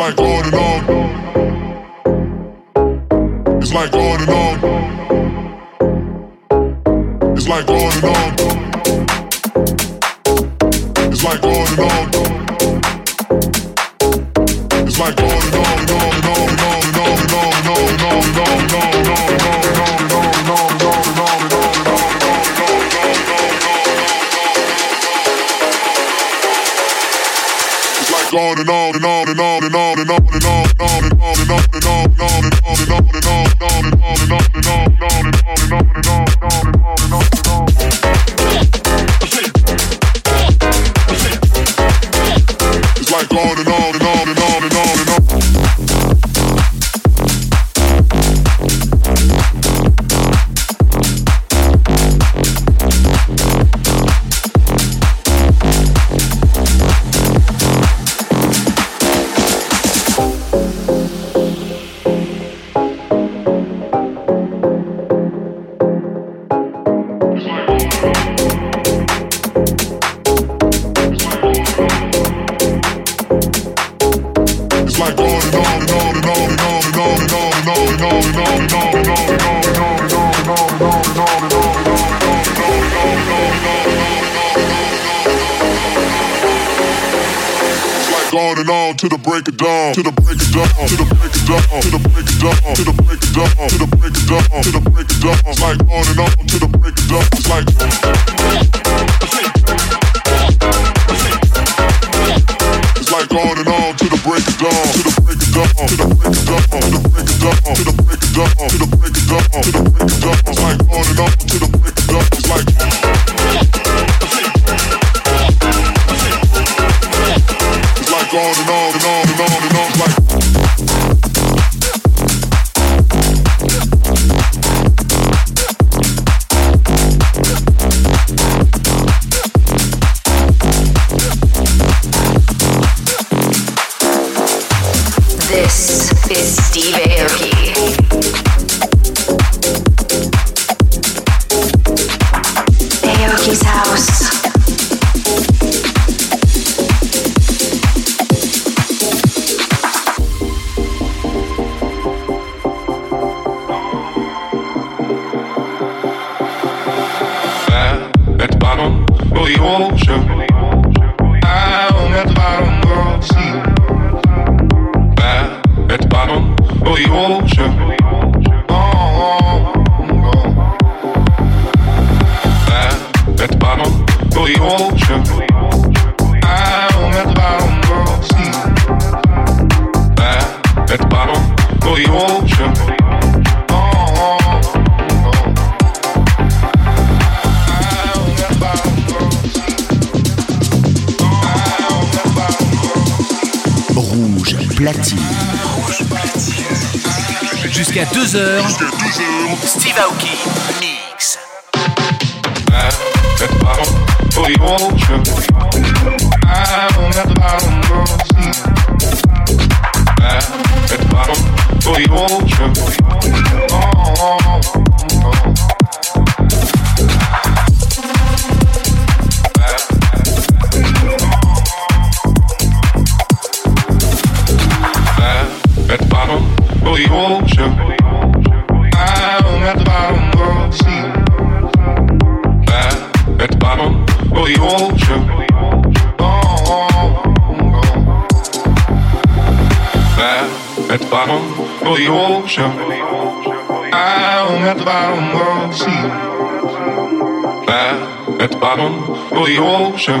Oh. It's like on and on. It's like on and on. Break of dawn, to the break of dawn, to the break of dawn, to the break of dawn, to the break of dawn. It's like on and on to the break of dawn. It's like It's like on and on to the break of dawn, to the break of dawn, to the break of dawn, to the break of dawn, to the break of dawn, to the break of dawn. It's like on and on to the break of dawn. It's like like on and on Steve Aoki. Mix. At the bottom for the ocean. I'm at the bottom of the sea. I'm At the bottom for the ocean. Oh. Of the ocean. I'm at the bottom of the sea. At the bottom of the ocean.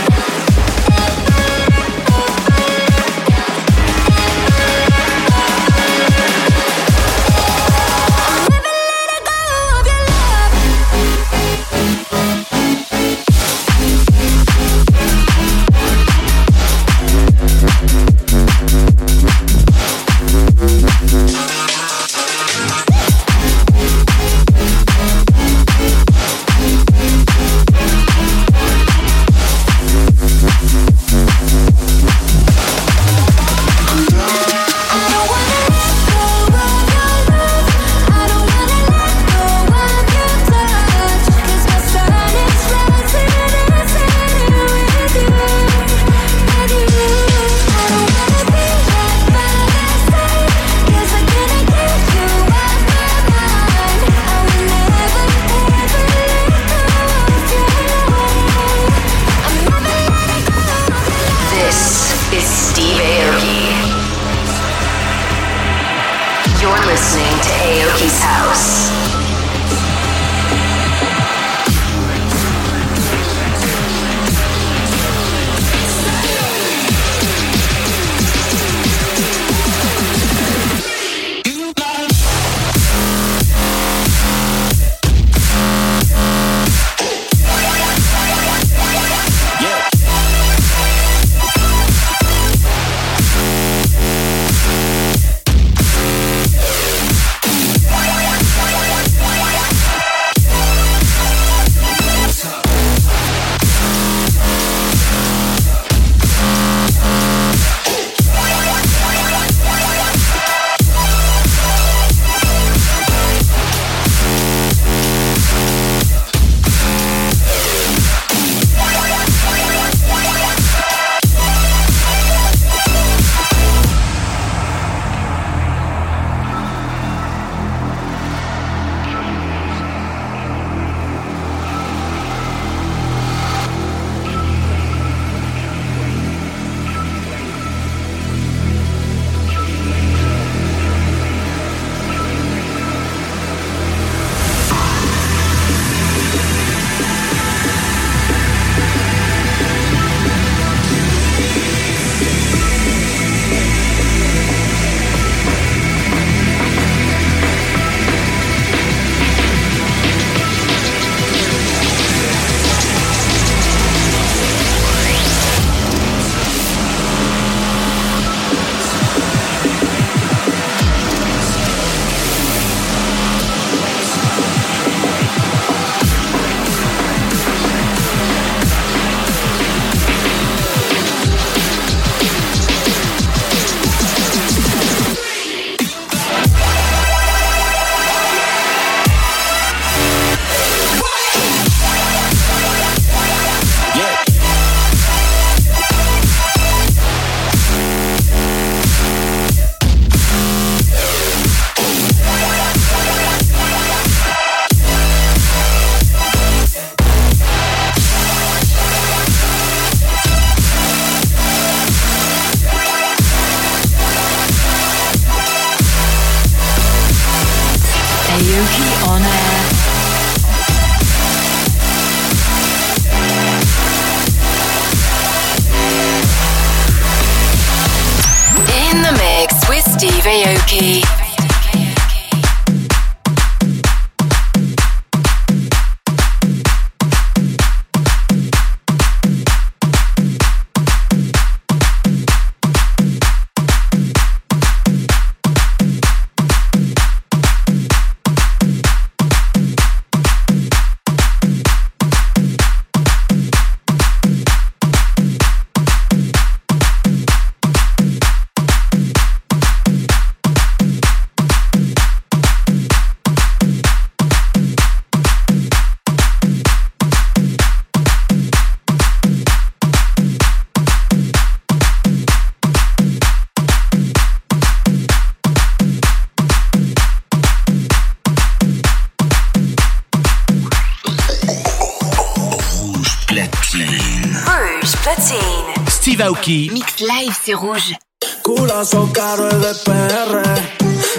Mix live, c'est rouge. Culazo caro es de PR.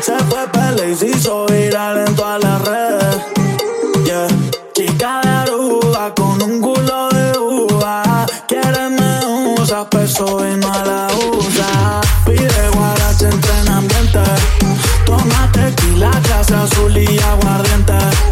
Se fue pele y se hizo viral en todas las redes. Yeah. Chica de Aruba con un culo de uva. Quiere me usa, peso y no la usa. Pide guarache, entrenamiento. Toma tequila, clase azul y aguardiente.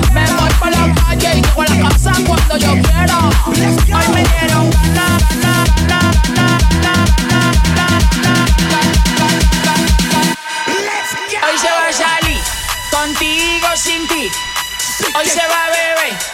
calle y llego a la casa cuando yo quiero. Hoy me dieron ganas, Hoy se va a salir, contigo, sin ti. Hoy se va a beber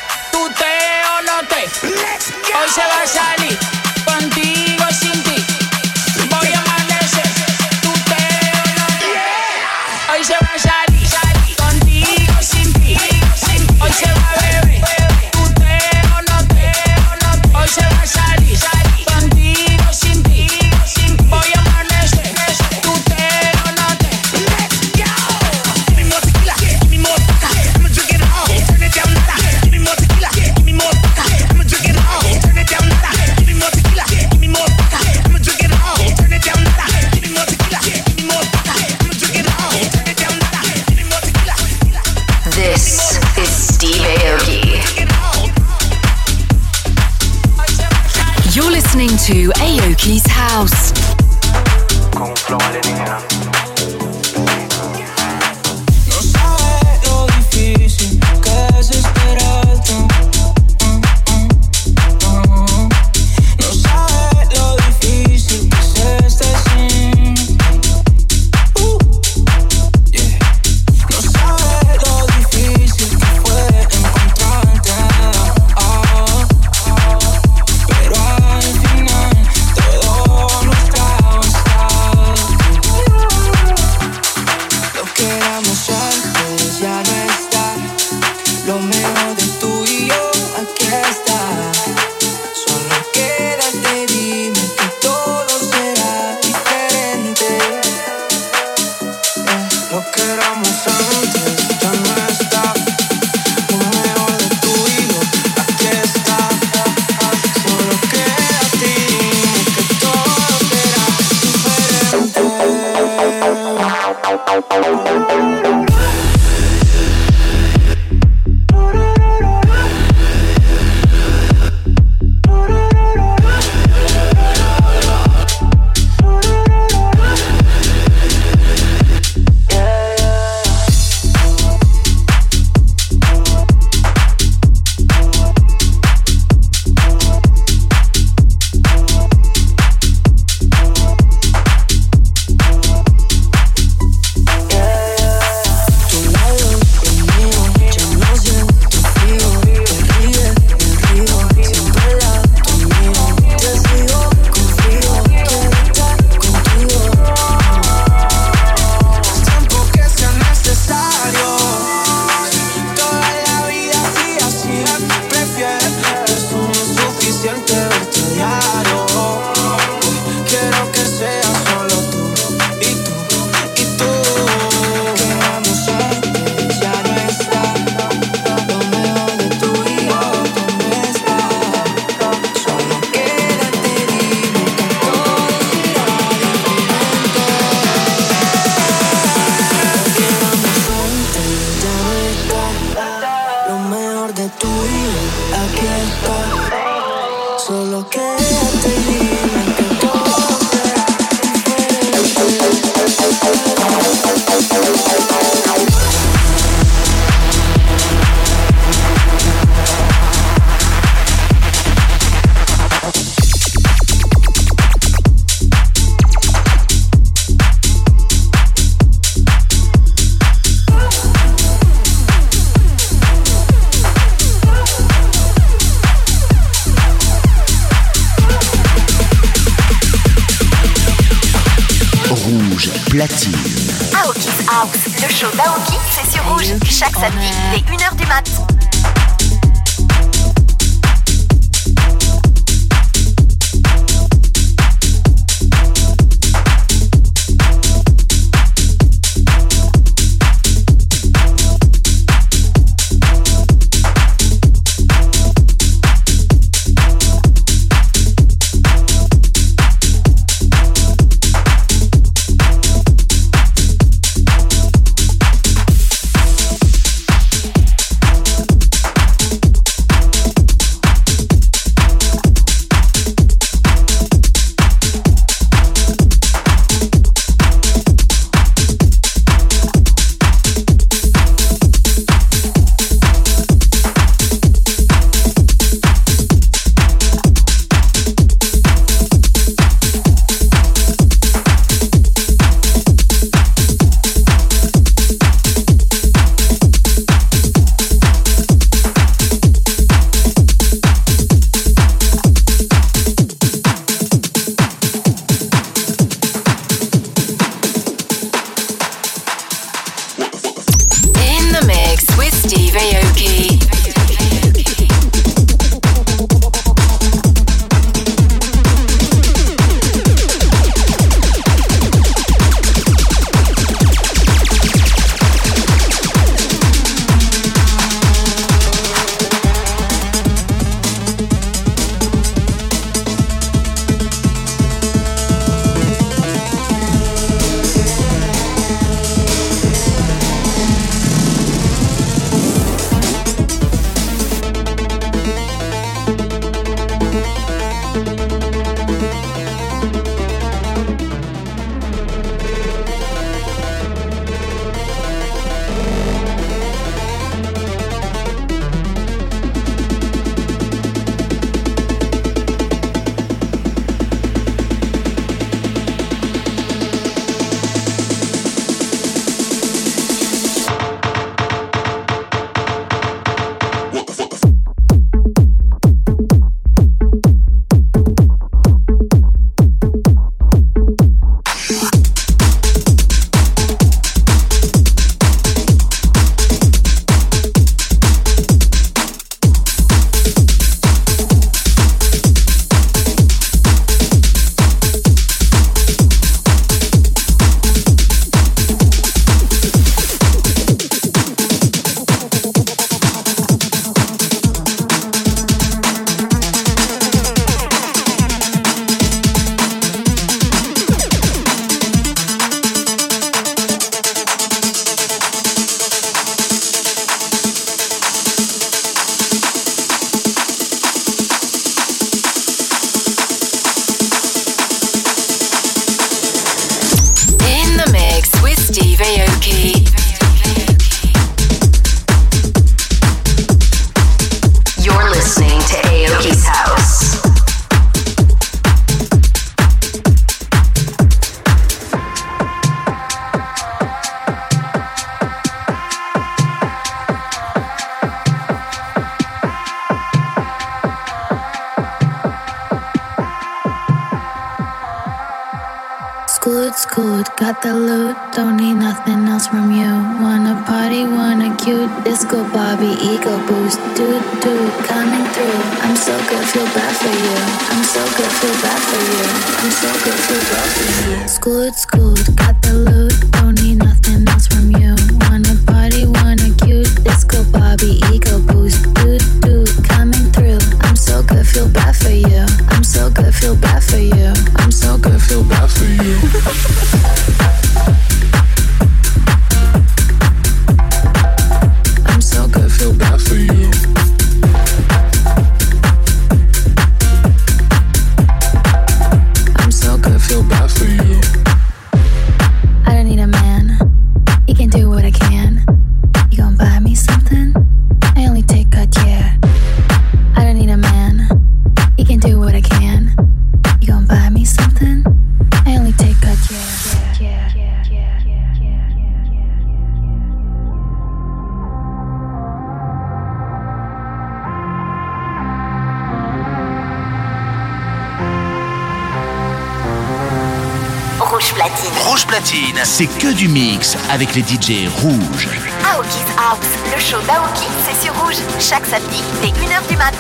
c'est que du mix avec les DJ rouges. Aoki's House, le show d'Aoki, c'est sur rouge, chaque samedi dès 1h du mat.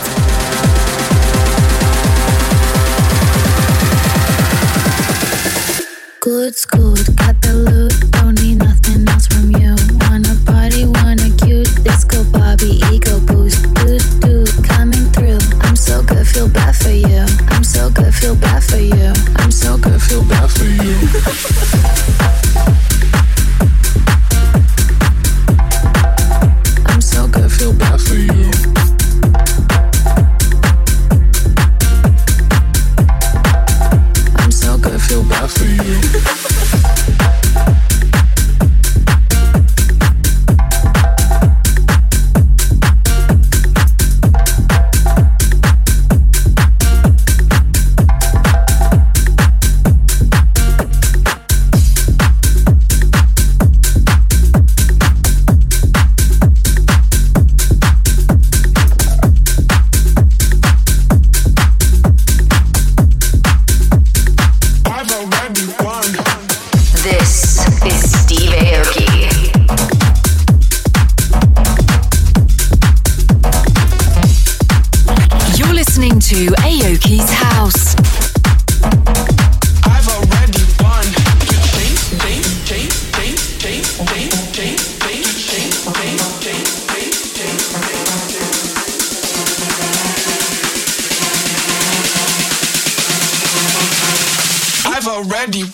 Good school, got the loot, don't need nothing else from you. Wanna party, wanna cute, disco Bobby, ego boost, dude, dude, coming through. I'm so good, feel bad for you. I'm so good, feel bad for you. I'm so good, feel bad for you.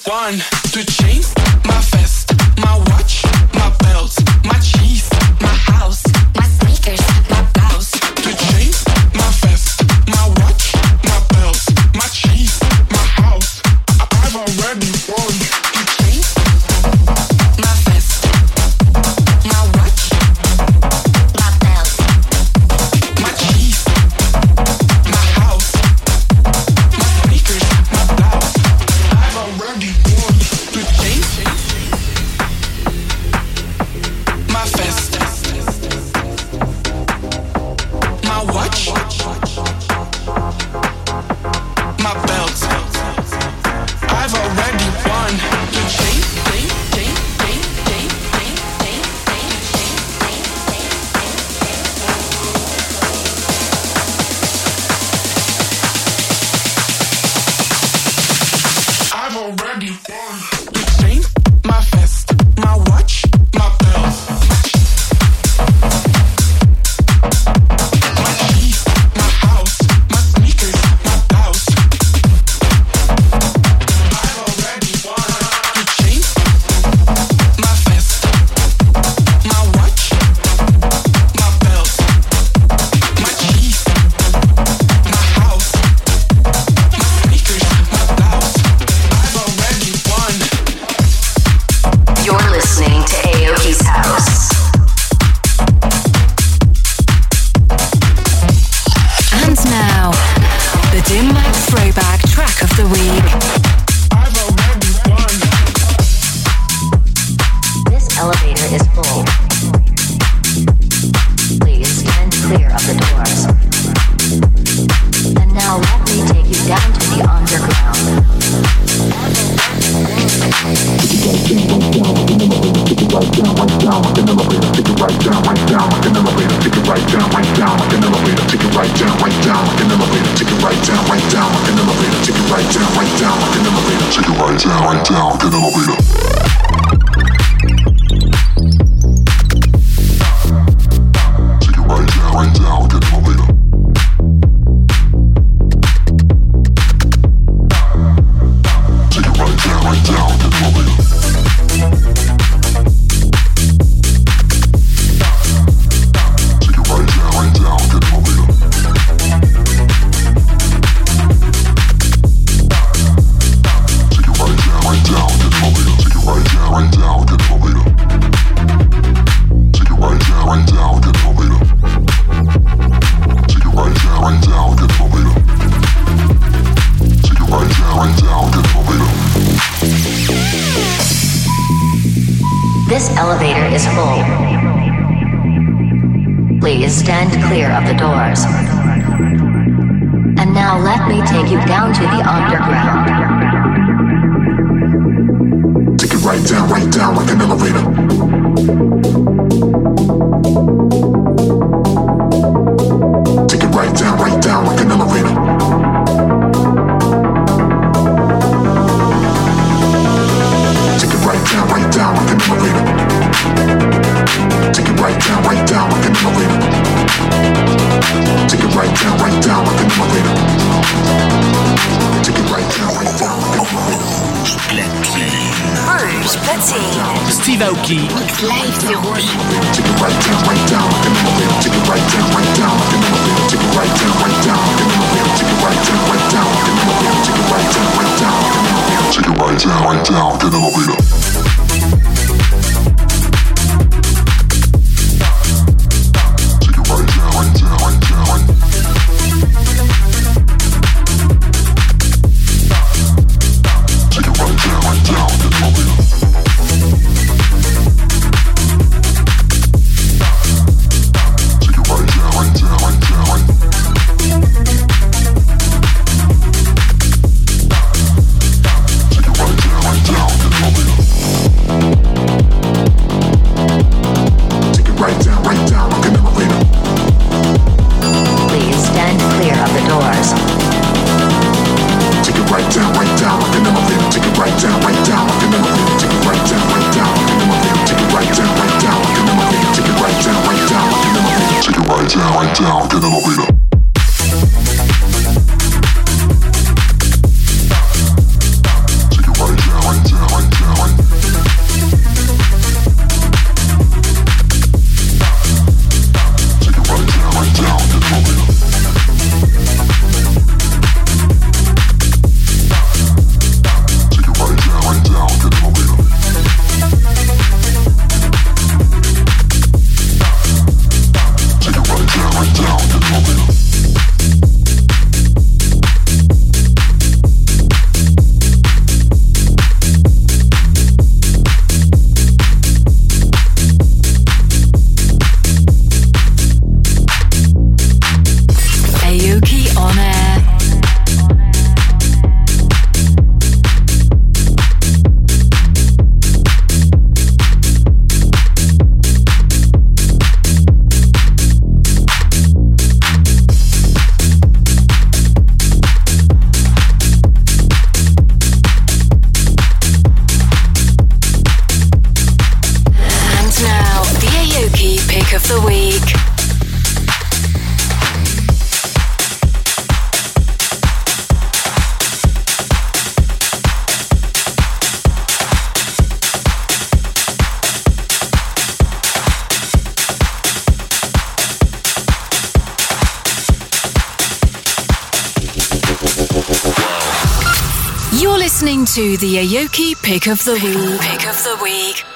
one to change. Zoom Max Throwback Track of the Week. Take it right down, right down like an elevator. Take it right down, right down like an elevator. Take it right down, right down like an elevator. Steve Aoki. Take it right down, right down like an elevator. Take it right down, right down like an elevator. Take it right down, right down like an elevator. Take it right down, right down like an elevator. Take it right down, right down like an elevator. Take it right down, right down like an elevator. to the Aoki Pick of the Week. Pick of the Week.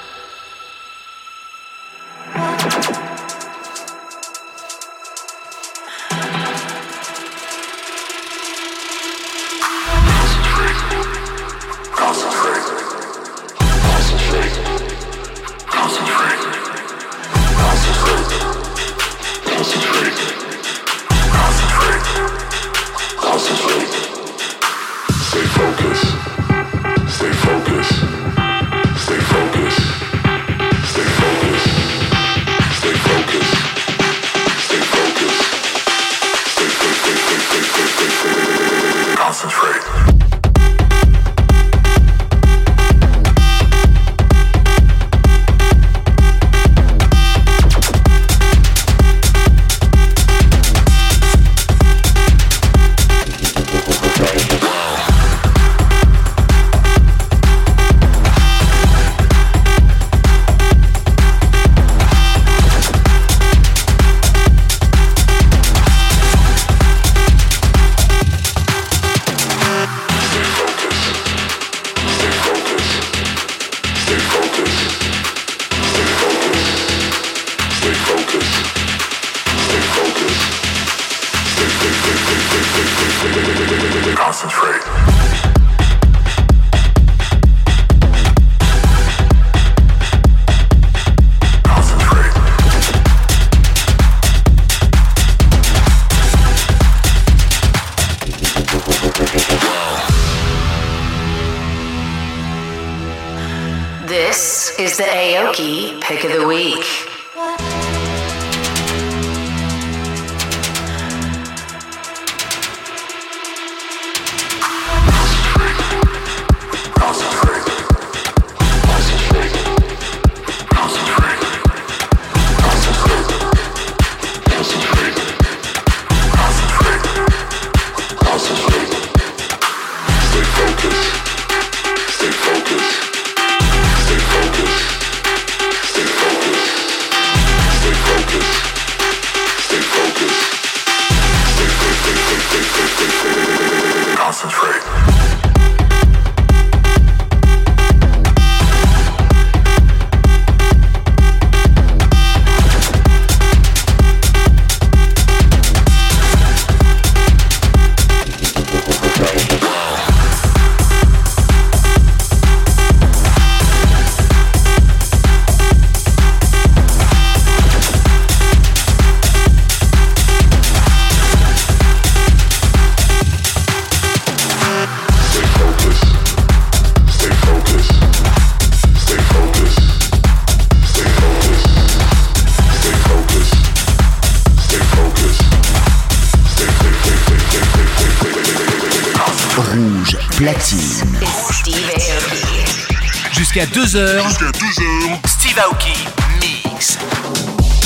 Jusqu'à 2h. Steve Aoki Mix.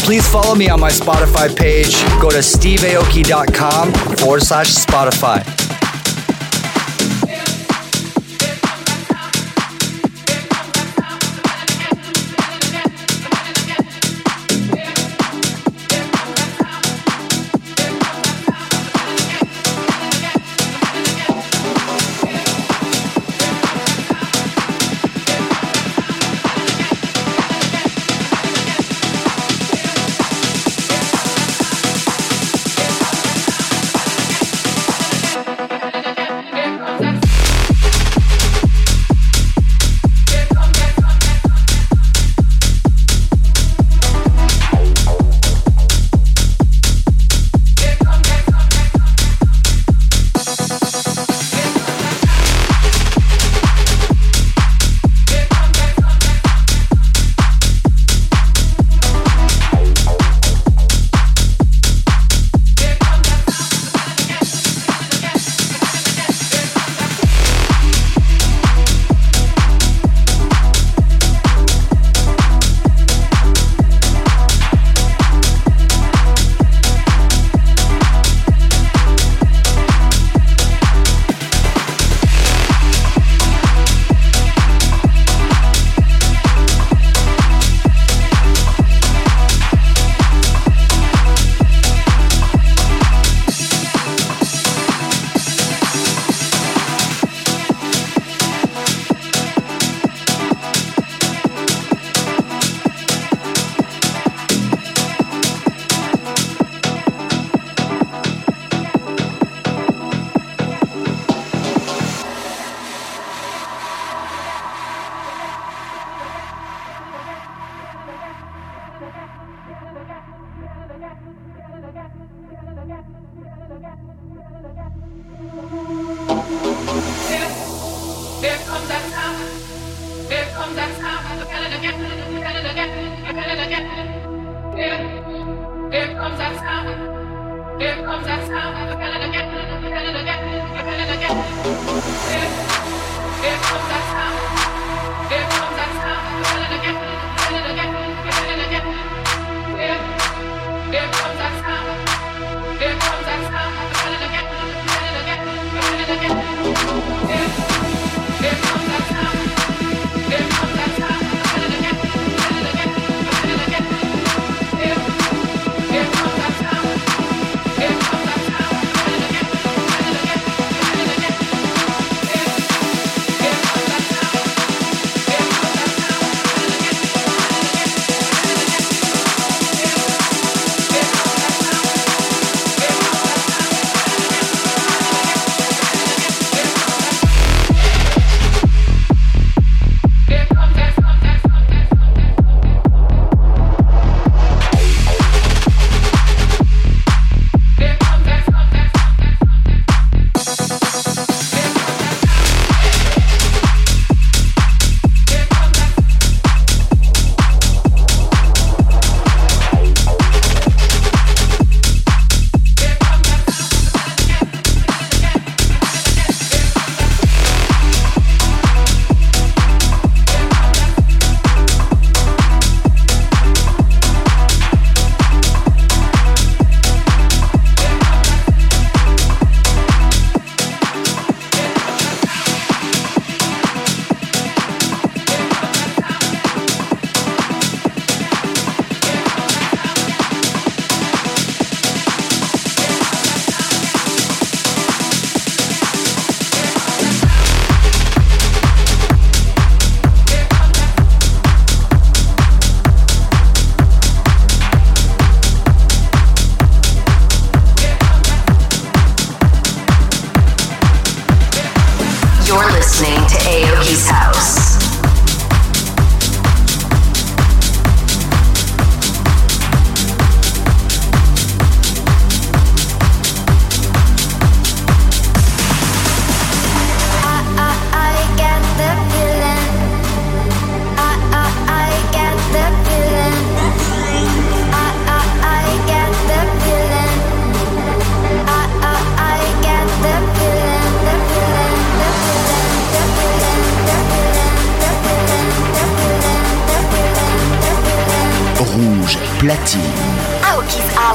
Please follow me on my Spotify page. Go to steveaoki.com forward slash Spotify.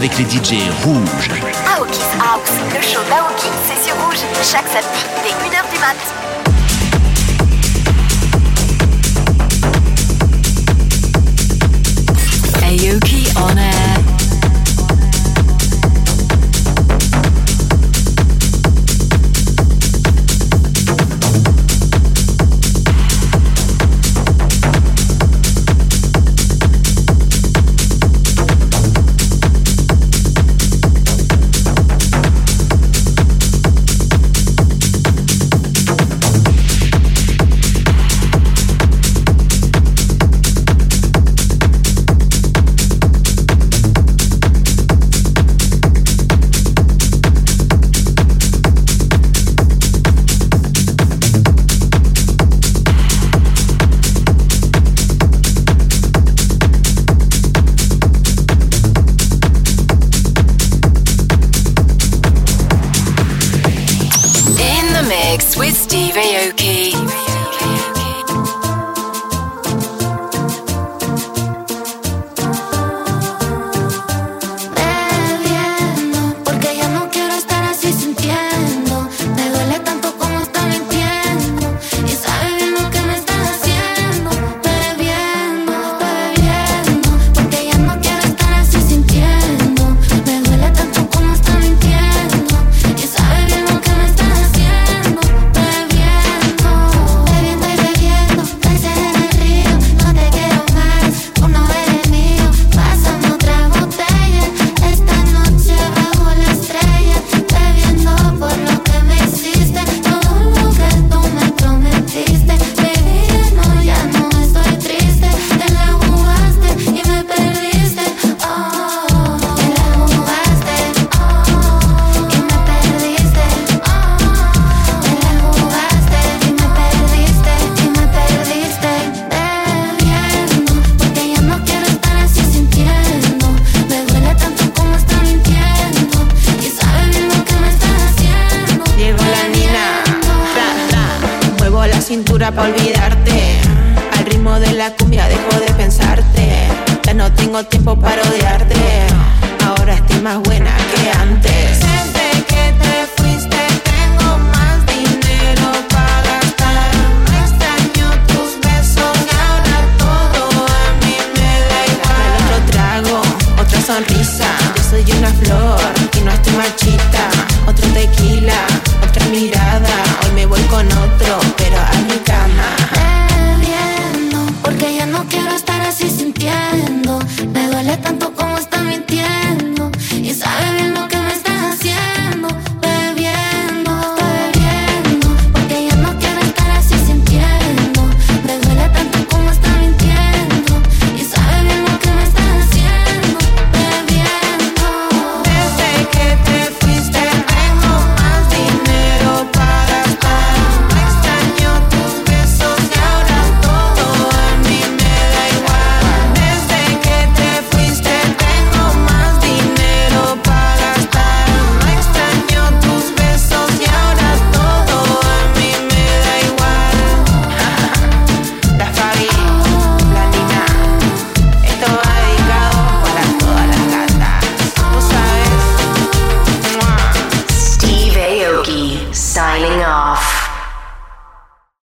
Avec les DJ rouges.